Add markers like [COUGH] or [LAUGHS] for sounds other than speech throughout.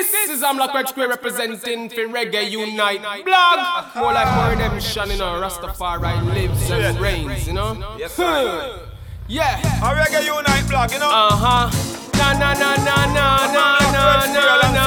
This is Amlak Red Square representing for Reggae Unite blog. More like more redemption, you know. Rastafari lives and reigns, you know. Yes, sir. Yeah. A Reggae Unite blog, you know. Uh huh. Na na na na na na na na na.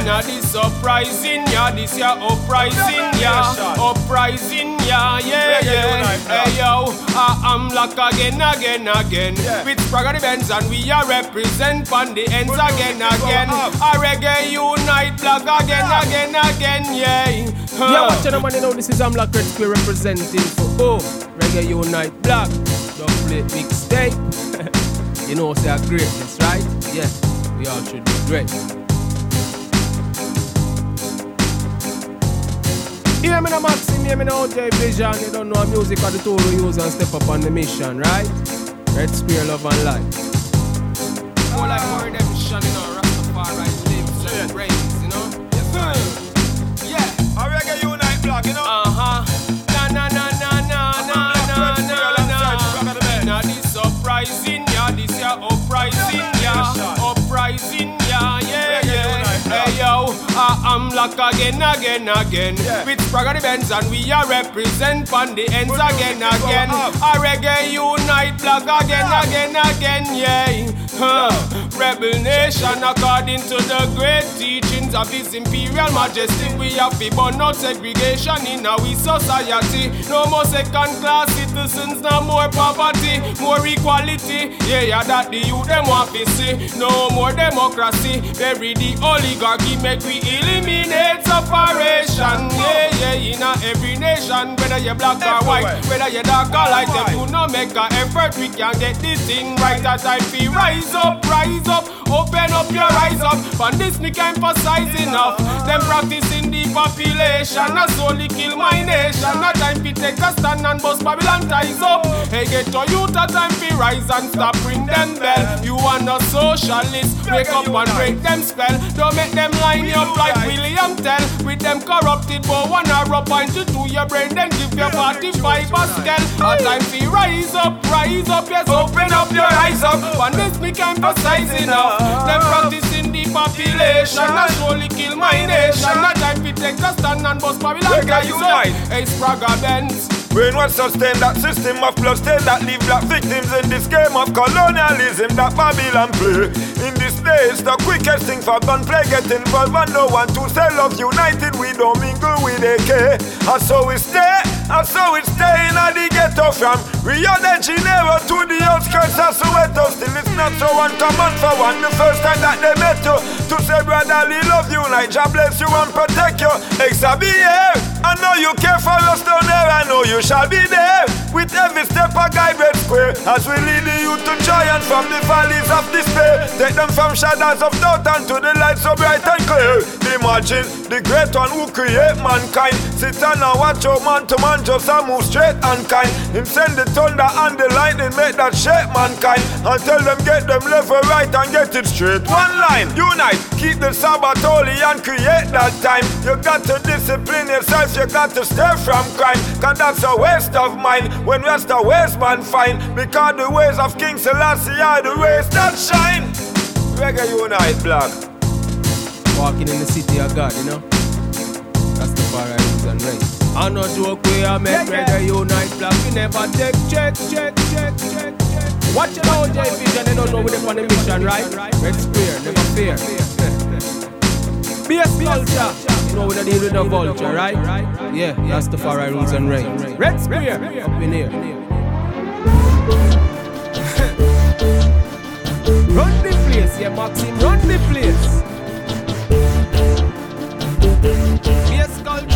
Inna this uprising, yeah, this yeah uprising, yeah, uprising, yeah, yeah, yeah. Hey yo, I am like again, again, again. With Spragga Benz and we are represent on the ends again, again. A reggae unite black again, again, again, yeah. Yeah, watch the money now. This is um, Amlak Red Square representing for oh reggae unite black. Don't play big stay. [LAUGHS] You know, say a greatness, right? Yeah, we all should be great. Hear me now, Maxim, hear me now, J Vision. You don't know music or the tool we use and step up on the mission, right? Red Spear, love and life. More like more Like again, again, again. With Spragga Benz and we are represent on the ends again, again. A reggae unite black again, again, again, yeah. Huh. Rebel nation according to the great teachings of His Imperial Majesty. We have to burn out segregation in our society. No more second class citizens, no more poverty, more equality. Yeah, yeah, that the youth them want to see. No more democracy. Bury the oligarchy, make we eliminate separation. Yeah, yeah, in every nation, whether you're black or white, whether you're dark or light, if you no make a effort, we can get this thing right. That I feel rise up, rise up, open up your eyes up. On this me can emphasize enough. Them practicing the population, not solely kill my nation. Not time to take a stand and bust Babylon ties up. Hey, get your youth a time to rise and stop ring them bell. You are not socialist, wake up and break them spell. Don't make them line you up like William Tell. With them corrupted, but one arrow point to do your brain, then give you 45 Pascal. A time to rise up, rise up, yes, open up your eyes up. On this me can't emphasize enough. Them practicing the population, not surely kill my nation. Not time to take a stand and bust Babylon Reggae ties up. unite. Hey, Spragga Benz. Brainwash sustain that system of bloodstain that leave black victims in this game of colonialism that Babylon play. In this day, it's the quickest thing for gunplay get involved and no one to sell of united. We don't mingle with AK. And so we stay, and so we stay in the ghetto from Rio de Janeiro to the outskirts of Soweto. Still, it's not so uncommon for one. The first time that they met you to say, brotherly love you, like God bless you and protect you. Exabie, I know you care for us down there. I know you shall be there with every step a guide red square as we lead youth to giant from the valleys of despair. Take them from shadows of doubt and to the light so bright and clear. Imagine the great one who create mankind. Sit down and watch your man to man just a move straight and kind. Him send the thunder and the lightning make that shake mankind and tell them get them level right and get it straight. One line, unite, keep the Sabbath holy and create that time. You got to discipline yourself, you got to stay from crime. Cause that's a waste of mine when rest a waste man fine. Because the ways of King Selassie are the ways that shine. Reggae unite, black. Walking in the city of God, you know. That's the far rules and race. I no joke we are make reggae unite black. We never take check, check, check, check, check. Watch it out, J Vision. They don't know we are on the mission, right? Red Square, never fear. Bass culture. You know we don't deal with the vulture, right? Yeah, that's the far rules and reigns. Red Square, up in here. [LAUGHS] Run the place, yeah, Maxim, run the place. Bass culture, run the place,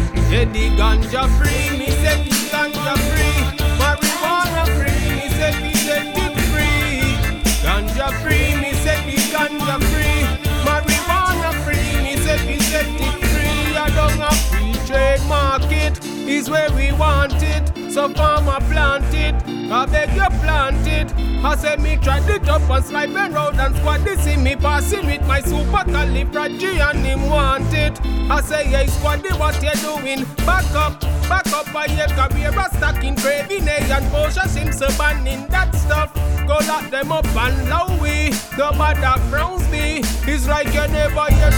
Yeah, the ganja free, me set the ganja free. Marijuana free, me set the set it free. Ganja free, me set the ganja free. Marijuana free, me set the set it free. I don't have free trade market is where we want it. So farmer plant it, I beg you plant it. I say me try it up and slide and road and squad this see me passing with my super and him want it. I say hey squad what you doing? Back up, back up I hear career stacking craving and Portia Simpson banning that stuff. Go lock them up and low we. Nobody frowns me. It's like you never hear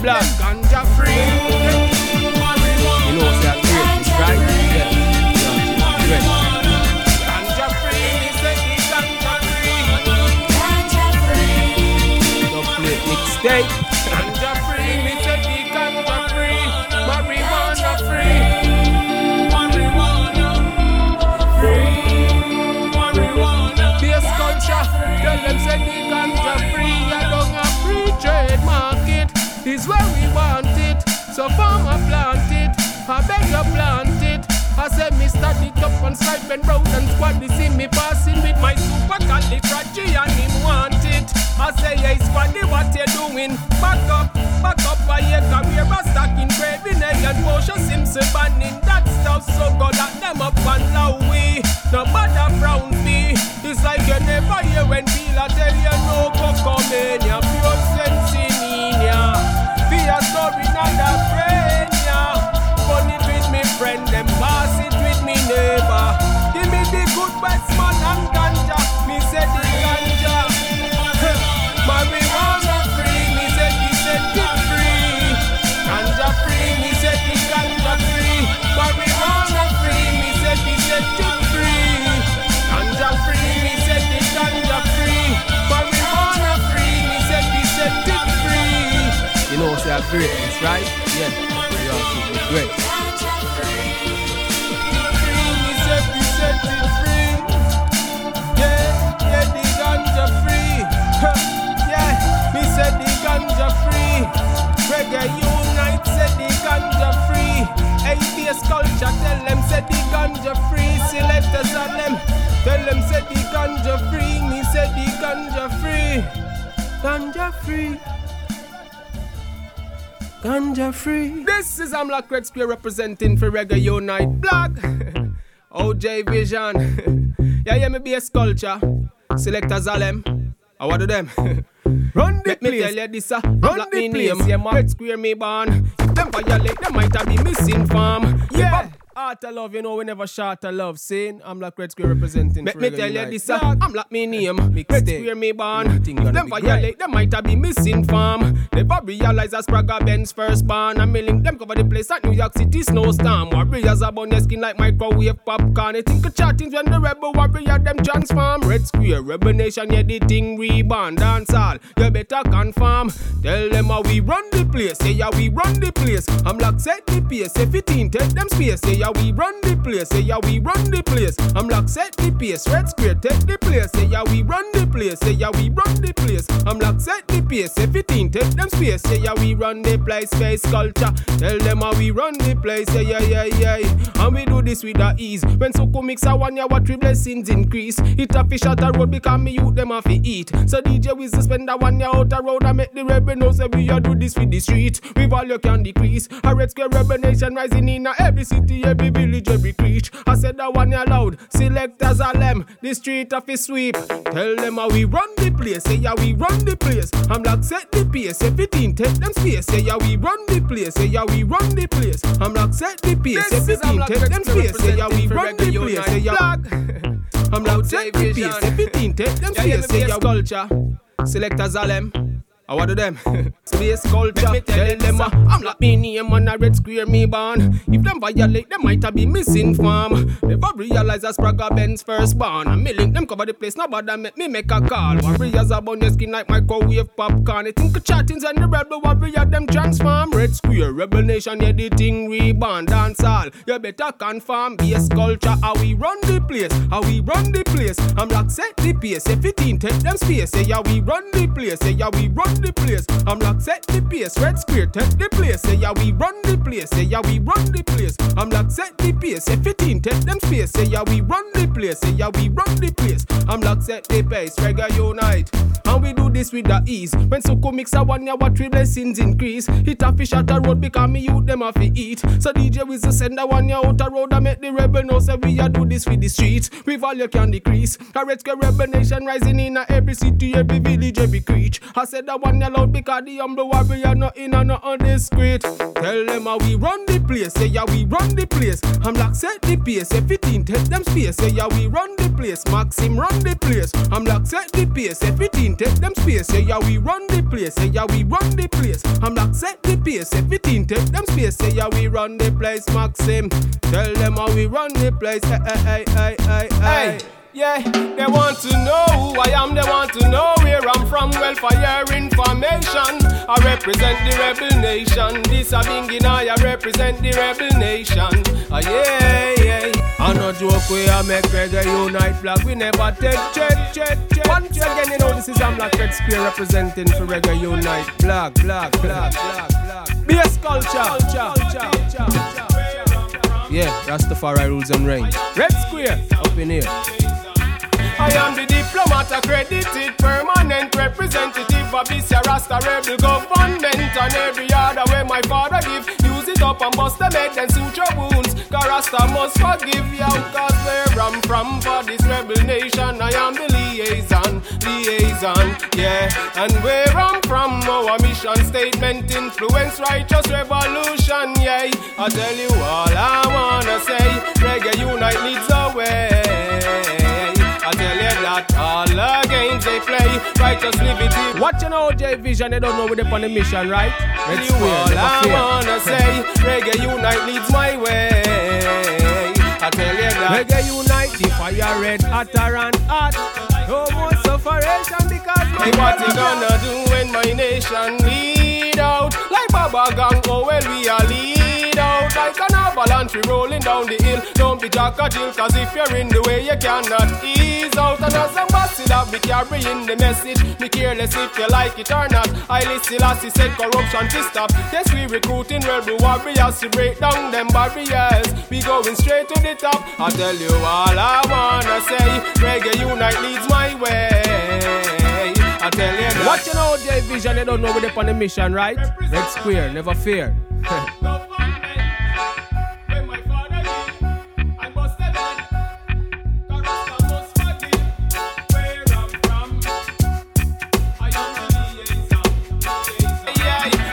black. It up on stripe and and squad. They see me passing with my super califragi and him want it. I say hey squaddy what you doing? Back up, back up I hear career a stacking craving egg and Portia Simpson banning that stuff. So go lock them up and low we. No matter frown me. It's like you never hear when people tell you greatness, right? Yeah, we are great. The ganja free, reggae unite. Said the ganja free, atheist culture. Tell them said the ganja free. Selectors on them. Tell them said the ganja free. Me said the ganja free, ganja free. Ganja free. This is Amlak Red Square representing for Reggae Unite Blog. [LAUGHS] OJ Vision. [LAUGHS] yeah, yeah, me be a sculpture. Selector Zalem. I what do them? [LAUGHS] Run the Let place. me tell you this, uh, Run the place. Name. Yeah, man. Red Square me born. If them violate, them might have been missing farm. Yeah. Art of love, you know, we never short of love. Saying Amlak Red Square representing. Let me tell you this, uh, I'm like me name. Red Square me born. Them violate, them might have been missing farm. Never realize as Spragga Benz first born. I'm milling them cover the place at New York City snowstorm. Warriors are on their skin like microwave popcorn. They think of chatting when the rebel warrior them transform. Red Square, Rebel Nation, yeah, the thing reborn. Dance all, you better confirm. Tell them how we run the place, yeah, yeah, we run the place. I'm like set the pace, if it take them space, yeah yeah, we run the place. Say, yeah, we run the place. I'm like, set the pace. Red square, take the place. Say, yeah, we run the place. Say, yeah, we run the place. I'm like, set the pace. Everything, take them space. Say, yeah, we run the place. Space culture. Tell them how we run the place. Say, yeah, yeah, yeah. And we do this with the ease. When Soko mix a one, yeah, what three blessings increase. Hit a fish out a road because me youth them have to eat. So DJ we spend a one year out a road and make the rebel know say we a do this with the street. We value can decrease. A red square rebel nation rising in every city, every village, every creech. I said that one you loud. Selectors are them, the street of his sweep. Tell them how we run the place, say yeah we run the place. I'm like set the pace, everything take them space. Say yeah we run the place, say yeah we run the place. I'm like set the pace, everything take them space. Say yeah we run the place, say yeah. [LAUGHS] I'm loud set the pace. Everything take them Yeah, yeah, space. Say your culture. Selectors all them. I what do them? [LAUGHS] Space culture. me tell Tell them, them uh, I'm like me name on a red square me born. If them violate, them might have be missing farm. Never realize as Spragga Benz first born. And me link them cover the place. Nobody make me make a call. Warriors about your skin like microwave popcorn. They think of chattings and the rebel warrior them transform. Red square rebel nation yeah the thing reborn. Dance all. You better confirm. Base culture. How we run the place? How we run the place? I'm like set the pace. Everything take them space. Say yeah we run the place. Say yeah we run the place. I'm like set the pace. Red square take the place. Say yeah we run the place. Say yeah we run the place. I'm like set the pace. Everything take them space. Say yeah we run the place. Say yeah we run the place. I'm like set the pace. Reggae unite. And we do this with the ease. When Suko mix a one, what three blessings increase. Hit a fish at a road because me youth them have to eat. So DJ with the send a one, yeah, out a road and make the rebel know say we a do this with the streets. We value can decrease. A red square rebel nation rising in a every city, every village, every creech. I said that one yeah loud because the humble warrior not in and not discreet. Tell them how we run the place, say yeah we run the place. I'm like set the pace, everything take them space. Say yeah we run the place, Maxim run the place. I'm like set the pace, everything take them space. Say yeah we run the place, say yeah we run the place. I'm like set the pace, everything take them space. Say yeah we run the place, Maxim. Tell them how we run the place. Hey hey hey hey hey. Hey, yeah, they want to know who I am, they want to know where I'm from. Well, for your information, I represent the rebel nation. This a binging, I represent the rebel nation. Ah, yeah, yeah. I no joke we a make reggae unite flag. We never take check, check, check. Once again, you know this is Amlak Red Square representing for reggae unite flag, flag, flag, flag, flag. Bass culture, culture, culture, culture. Yeah, Rastafari rules and reign. Red Square up in here. I am the diplomat, accredited permanent representative of this Rasta rebel government and every other way my father give. Use it up and bust the head and suture wounds. Rasta must forgive you, cause where I'm from for this rebel nation, I am the liaison, liaison, yeah. And where I'm from, our mission statement influence righteous revolution, yeah. I tell you all I wanna say, reggae unite leads play, righteous liberty. Watching OJ Vision, they don't know we're on the mission, right? Red You all I wanna say, reggae unite leads my way. I tell you that. Reggae unite, the fire red, hotter and hot. No more sufferation because my Hey, what you gonna do when my nation lead out? Like Baba Gang, oh well we are lead out Like an avalanche, rolling down the hill. Don't be Jack or Jill, cause if you're in the way you cannot ease out. And as ambassador, we carrying the message. Me careless if you like it or not. I listen as he said corruption to stop. Yes, we recruiting rebel warriors to break down them barriers. We going straight to the top. I tell you all I wanna say. Reggae unite leads my way. I tell you that. Watching OJ Vision, they don't know we're on the mission, right? Red Square, never fear. [LAUGHS]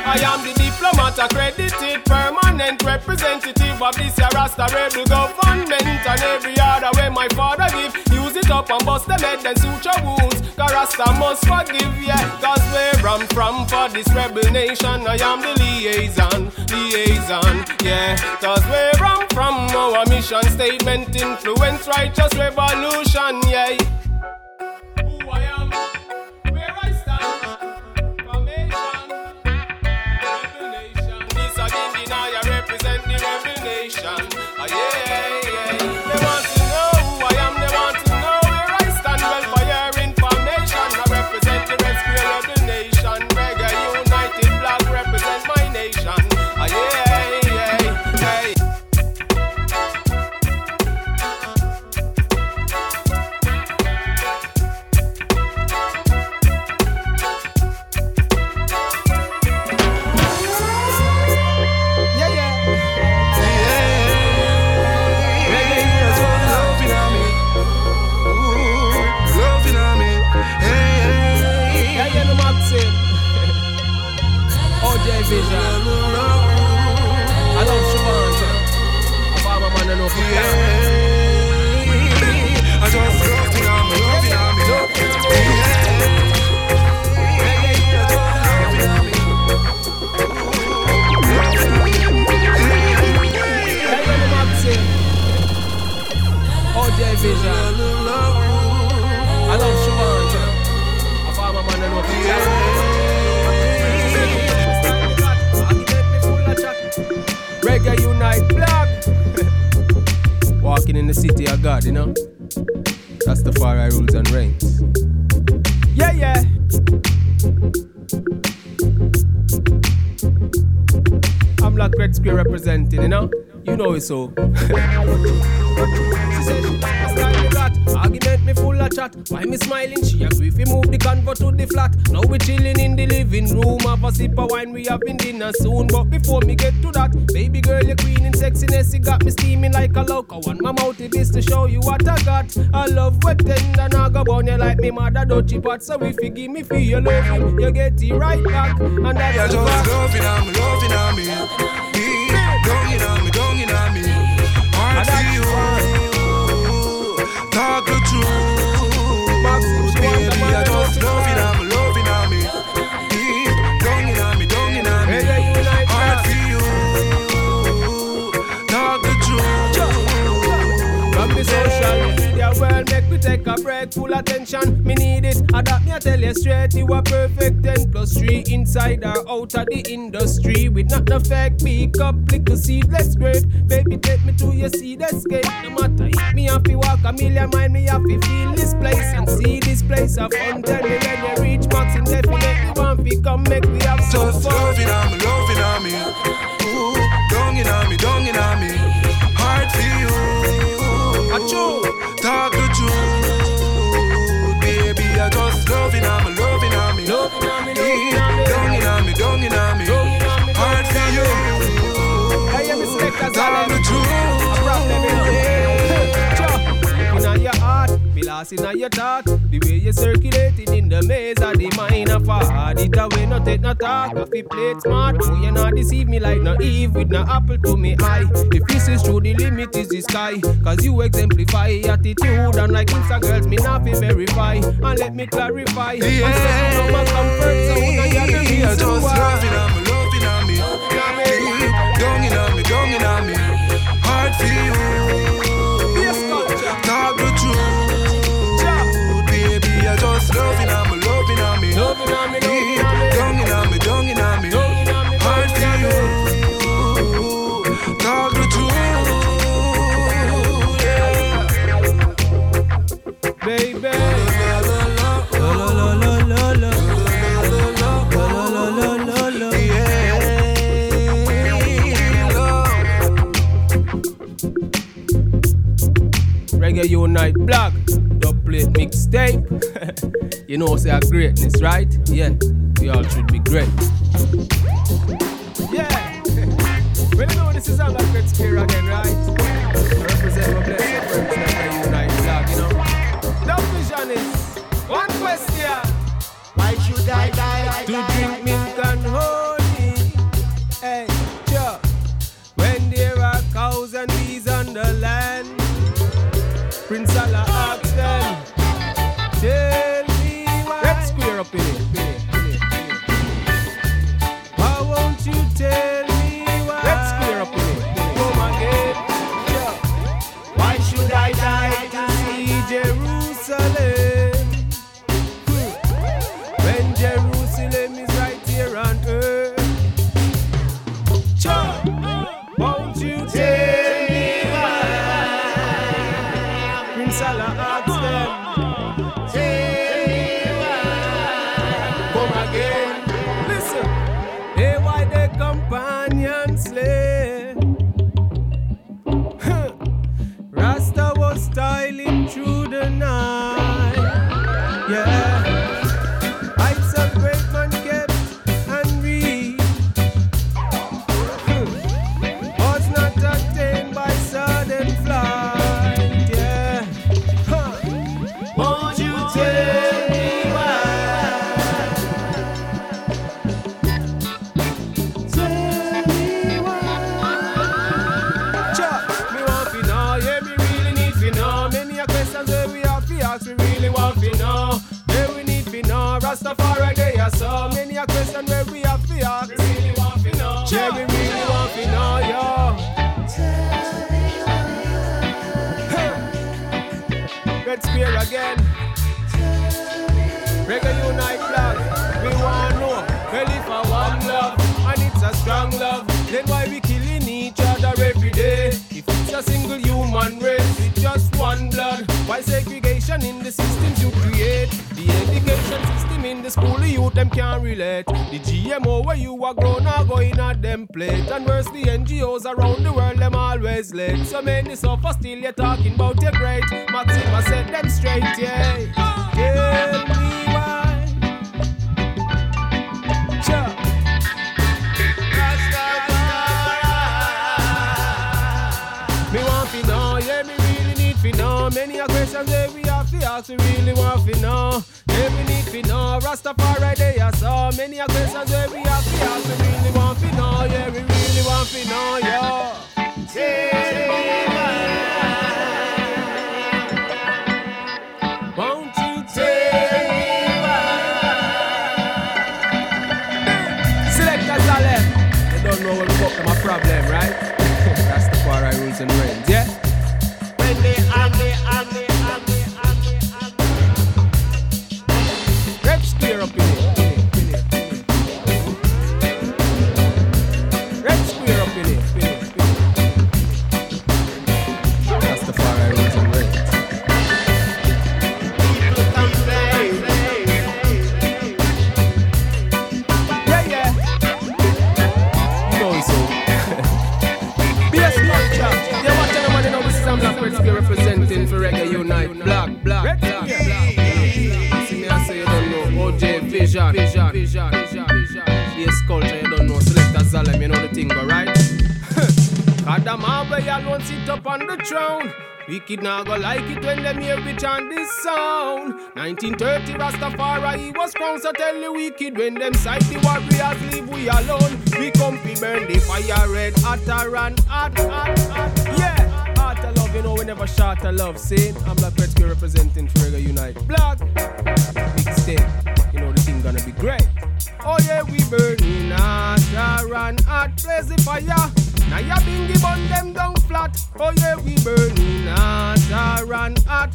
I am the diplomat, accredited permanent representative of this here Rasta rebel government and every other way my father give. Use it up and bust the head and suture wounds. Cause Rasta must forgive, yeah. Cause where I'm from for this rebel nation, I am the liaison, liaison, yeah. Cause where I'm from, our mission statement influence righteous revolution, yeah. So. she said she like a style me got. Argument me full of chat. Why me smiling? She agree fi move the convo to the flat. Now we chilling in the living room. Have a sip of wine. We having dinner soon. But before me get to that, baby girl, you queen in sexiness. You got me steaming like a loco. One my mouth is to show you what I got. I love what tender. Now go on you like me mother dirty pot. So if you give me feel you love you get it right back. And that's Yeah, the just fact. loving on me, loving on Talk the truth. Baby, I just the loving style. We take a break, full attention. Me need it. Adapt me, I tell you straight, you are perfect. 10 plus 3 inside or out of the industry. With not the fake pick up, little seedless grape. Baby, take me to your seed escape. No matter if me have to walk a million mile, me have to feel this place and see this place of fun. Tell me when you reach max indefinitely, want to come make we have some fun. loving on me, loving on me. Ooh, you know me, you know me. Heart for you. Achoo. Talk be lost your thought. The way you're circulating in the maze of the mind of hard. It away, no take no talk. If you play it smart, oh, you not deceive me like no Eve with no apple to me eye. If this is true, the limit is the sky. Cause you exemplify attitude, and like Insta girls, me not fi verify. And let me clarify. You know my comfort zone, and you're the Yeah, reason why. Reggae Unite blog, dub plate mixtape. [LAUGHS] you know, say a greatness, right? Yeah, we all should be great. Yeah, [LAUGHS] well, you know, this is all a great spirit again, right? Represent my blessed friends, Reggae Unite blog, you know. The vision is one question. Why should I die? to drink milk and Allah them. The GMO where you are grown are going at them plate, and worse the NGOs around the world them always late. So many suffer still you're talking about your great. Maxima said them straight, yeah. Tell me we really want fi know. Yeah, we need fi know. Rastafari they are so many questions that we have fi ask, we really want fi know. Yeah, we really want fi know, yo. Won't you why? Selectors are left. They don't know what the fuck them a problem, right? [LAUGHS] That's the part I rules and reigns, Wicked now go like it when them hear we chant this sound. 1930 Rastafari was crowned, so tell the wicked when them sight the warriors leave we alone. We come fi burn the fire red, hotter and hot, hot, hot. Yeah, heart of love, you know we never shot of love. See, I'm Black Spear representing for Reggae Unite. Black, big state, you know the thing gonna be great. Oh yeah, we burning hotter and hot, blaze the fire. Now ya bingy bun them down flat. Oh yeah, we burning hotter and hot.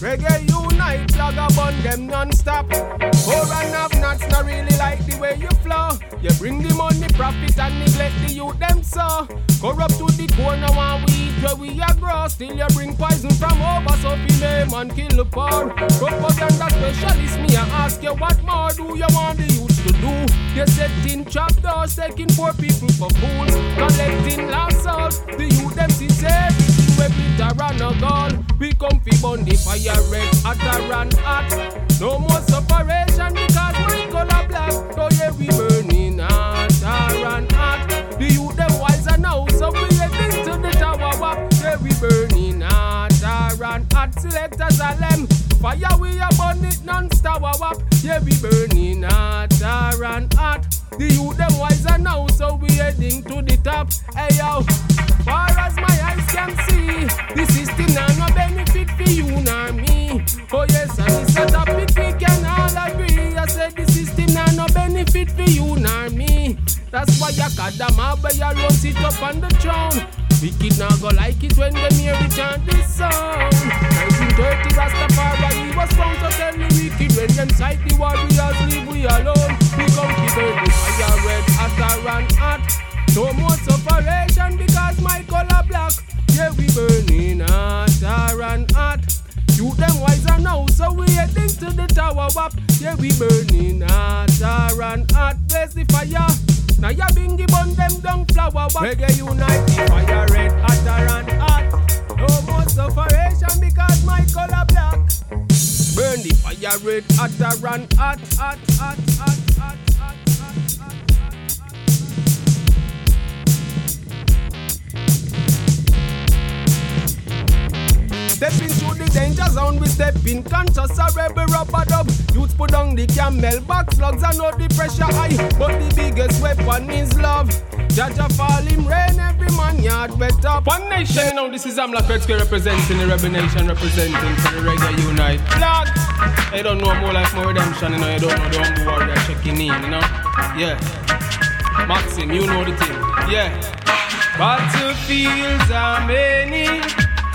Reggae unite, flag bun them non-stop. Poor and have nuts, not really like the way you flow. You bring the money, profit and neglect the youth them so. Corrupt to the now and we eat where we are grow. Still you bring poison from over, so name and kill the poor. Propaganda specialist, me I ask you what more do you want the youth do? You setting trap doors, taking poor people for fools, collecting lost souls. The youth them see everything we glitter and a gold. We come fi burn the fire red, hotter and hot. No more separation because my color black. So yeah, we burning hotter and hot. The youth them wiser now, so we heading to the tower wap. Yeah, we burning and hot. Selectors are them. Fire we a burn it non-stop wap. Yeah, we burning hotter and hot. The youth them wiser now, so we heading to the top. Hey yo, far as my eyes can see, the system now no benefit for you nor me. Oh yes, and it's a topic we can all agree. I said the system now no benefit for you nor me. That's why I got them out, but you run sit up on the throne. Wicked now go like it when them hear we chant this song. 1930 Rastafari was found to tell the wicked when them sight the warriors leave we alone. We come to burn the fire red, hotter and hot. No more separation because my color black. Yeah, we burning hotter and hot. You them wiser now, so we heading to the tower wap. Yeah, we burning hotter and hot. Blaze the fire. Now ya bingy bun them down flower wap. Reggae unite fire red, hotter and hot. No more separation because my color black. Burn the fire red, hotter and hot, hot, hot, hot, hot, hot, hot, hot. Stepping through the danger zone, we step in conscious a rebel rubber dub. Youths put down the camel back slugs and know the pressure high. But the biggest weapon is love. Jaja fall him rain, every man yard better. One nation, you know, this is Amla Kretzky representing the Rebel Nation, representing for the Reggae Unite. Flag! I don't know more like more redemption, you know, you don't know the humble warrior checking in, you know. Yeah. Maxim, you know the thing. Yeah. Battlefields are many,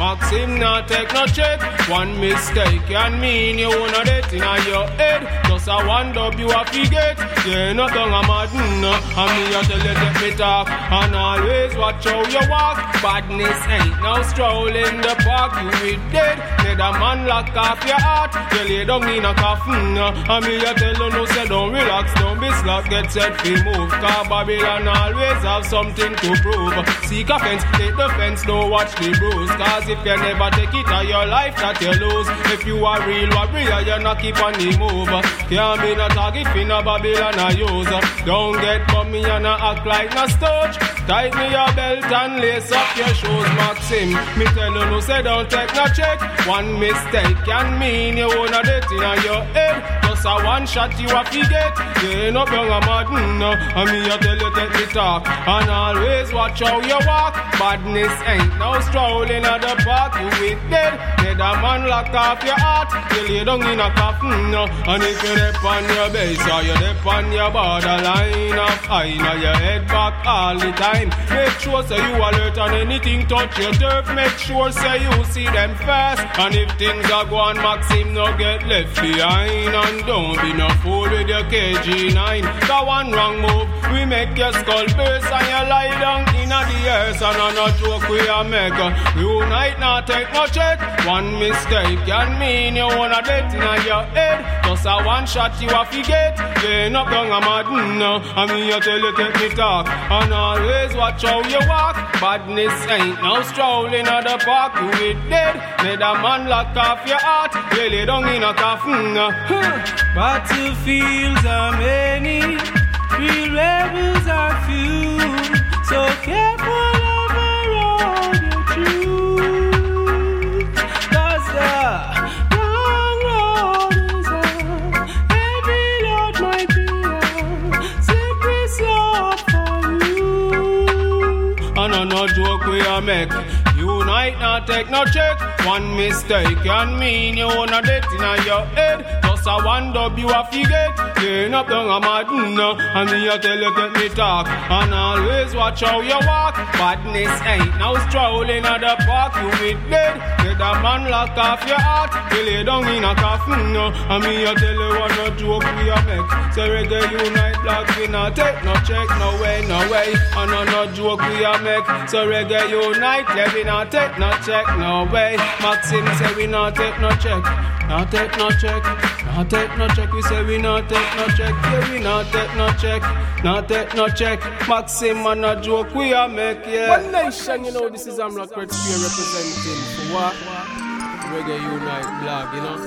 Maxim not take no check. One mistake can mean you wanna death in your head. Just a one dub you a forget. Yeah, no tongue a madden mm, me a tell you take me talk. And always watch how you walk. Badness ain't no stroll in the park. You will dead. Let a man lock off your heart. You lay down in a coffin mm, And me a tell you no say don't relax Don't be slack. Get set fi move Cause Babylon always have something to prove. Seek offense, take the fence Don't watch the bruise Cause if you never take it out your life that you lose. If you are real warrior you not keep on the move. Can't be no target fi no Babylon a use. Don't get bummy and a act like no stooge. Tighten your belt and lace up your shoes Maxim. Me tell you no say don't take no check. One mistake can mean you wanna death in your head. Just a one shot you a forget You ain't up young a no. And me a tell you take me talk. And always watch how you walk. Badness ain't no strolling at the park You with dead Dead a man lock off your heart. You lay down in a coffin no. And if you dip on your base Or you dip on your borderline of high Now your head back all the time. Make sure say you alert on anything. Touch your turf Make sure say you see them first And if things are going Maxim no get left behind. And don't be no fool with your KG9 Got one wrong move We make your skull burst And you lie down in the earth And on a joke we a make Unite not take no check. One mistake can mean you wanna death in your head. Just a one shot you a forget You ain't up young a madden no. And me a tell you take me talk And always watch how you walk. Badness ain't no strolling at the park You it dead. Made a man lock off your heart. You lay down in a coffin Battlefields are many, real rebels are few. So careful of the road make. Unite not take no check. One mistake can mean you wanna death in your head Just a one dub you a forget ain't up down a madden no. And me a tell you take me talk. And always watch how you walk. Badness ain't no strolling at the park. You with dead Let a man lock off your heart. You lay down in a coffin no. And me a tell you one no joke we a make. So reggae unite black we not take no check No way, no way. And on no joke we a make. So reggae unite Yeah we not take no check No way. Maxim say we not take no check Not take no check Not take no check We say we not take no check Yeah we not take no check Not take no check Maxim and no joke we a make yeah One nation, you know, this is Amlak Red Square representing for what? Reggae Unite blog, you know?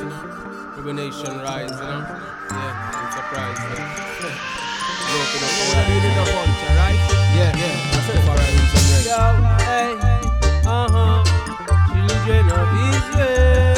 Reggae Nation Rise, you know? Yeah, I'm surprised. Yeah. Yeah. Open up all the the bunch, alright? Yeah, yeah, that's the far reason. Yo, hey, uh-huh. Children of Israel.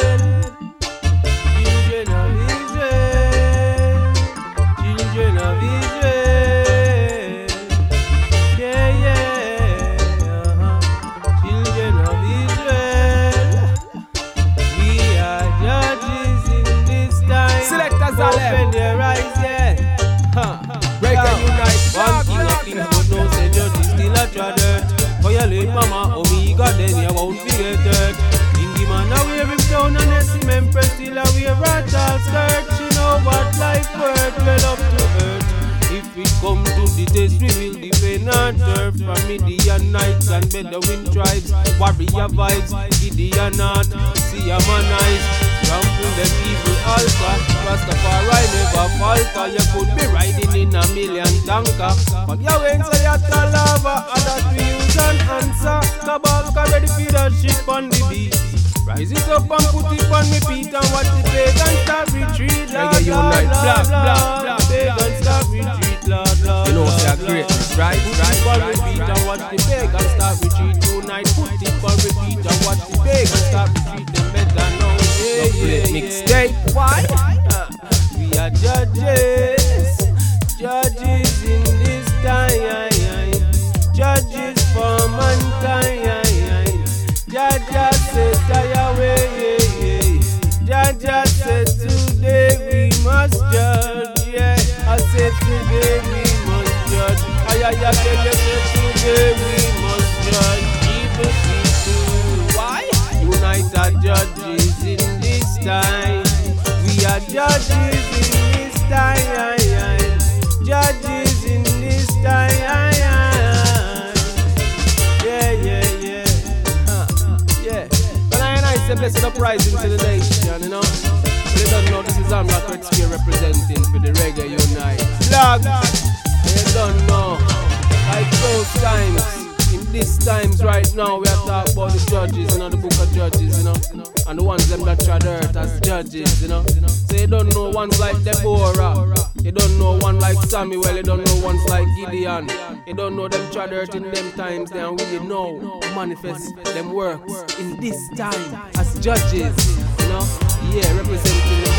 Life worth, well up to earth. If it come to the test, we will defend our turf from Midianites and Bedouin tribes. Warrior vibes, Gideon art, see a man eyes. Trample them evil altar. Rastafari never falter. You could be riding in a million tanker. But your wings are your lava. And that we use an answer. Kabaka ready for the ship on the beach. Rise it up and put it on me feet and watch the pagan start retreat. Lord, Reggae unite. Blah, blah, blah, Pagan start retreat, Lord, Lord. You know, Lord, say a Lord. greatness, right? It on repeat and watch the pagan start retreat tonight. Put it on repeat and watch the pagan start retreat. Them better know. Yeah, yeah, yeah. Why? We are judges, judges in this time. Judges for mankind. must judge. Yeah, I today we must judge. Today we must judge. Why? Judges in this time. We are judges in this time. Judges in this time. Yeah, yeah, yeah. Yeah. But I and I blessed uprising to the nation, you know this is Amlak Redsquare representing for the Reggae Unite. Blog. They don't know. Like those times. In these times right now, we are talking about the judges, you know, the book of judges, you know. And the ones them that trod earth as judges, you know. So you don't know ones like Deborah. You don't know one like Samuel. You don't know ones like Gideon. You don't know them trod earth in them times. Then we know manifest them works in this time as judges, you know. Yeah, representing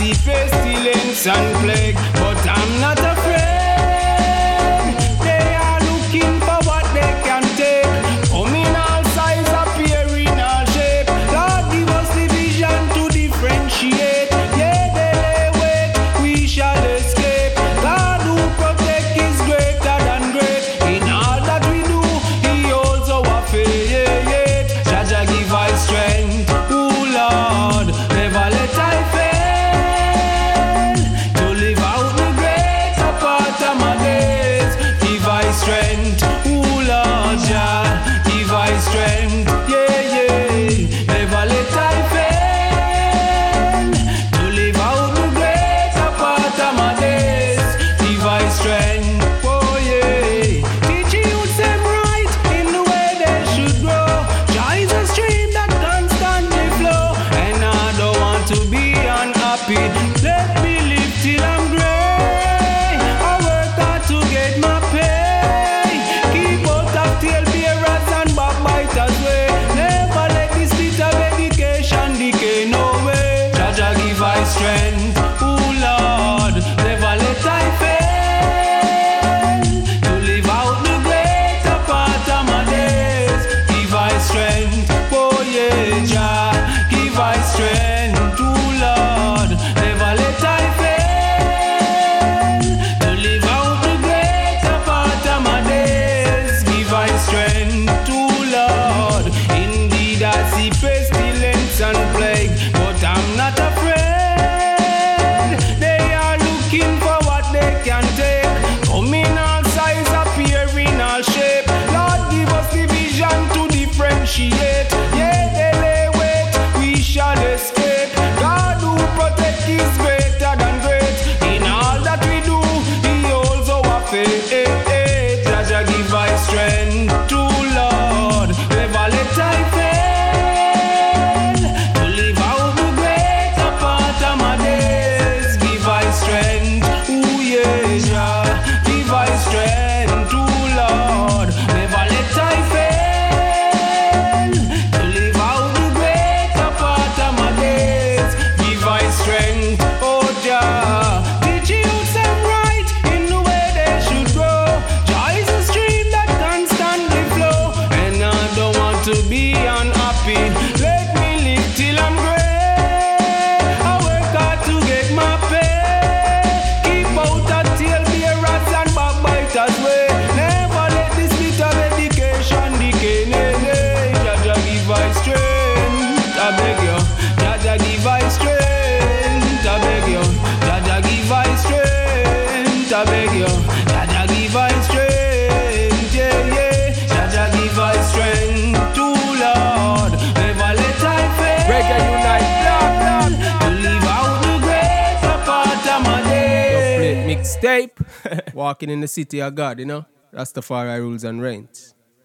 see pestilence and plague, Walking in the city of God, you know. Rastafari rules and reigns.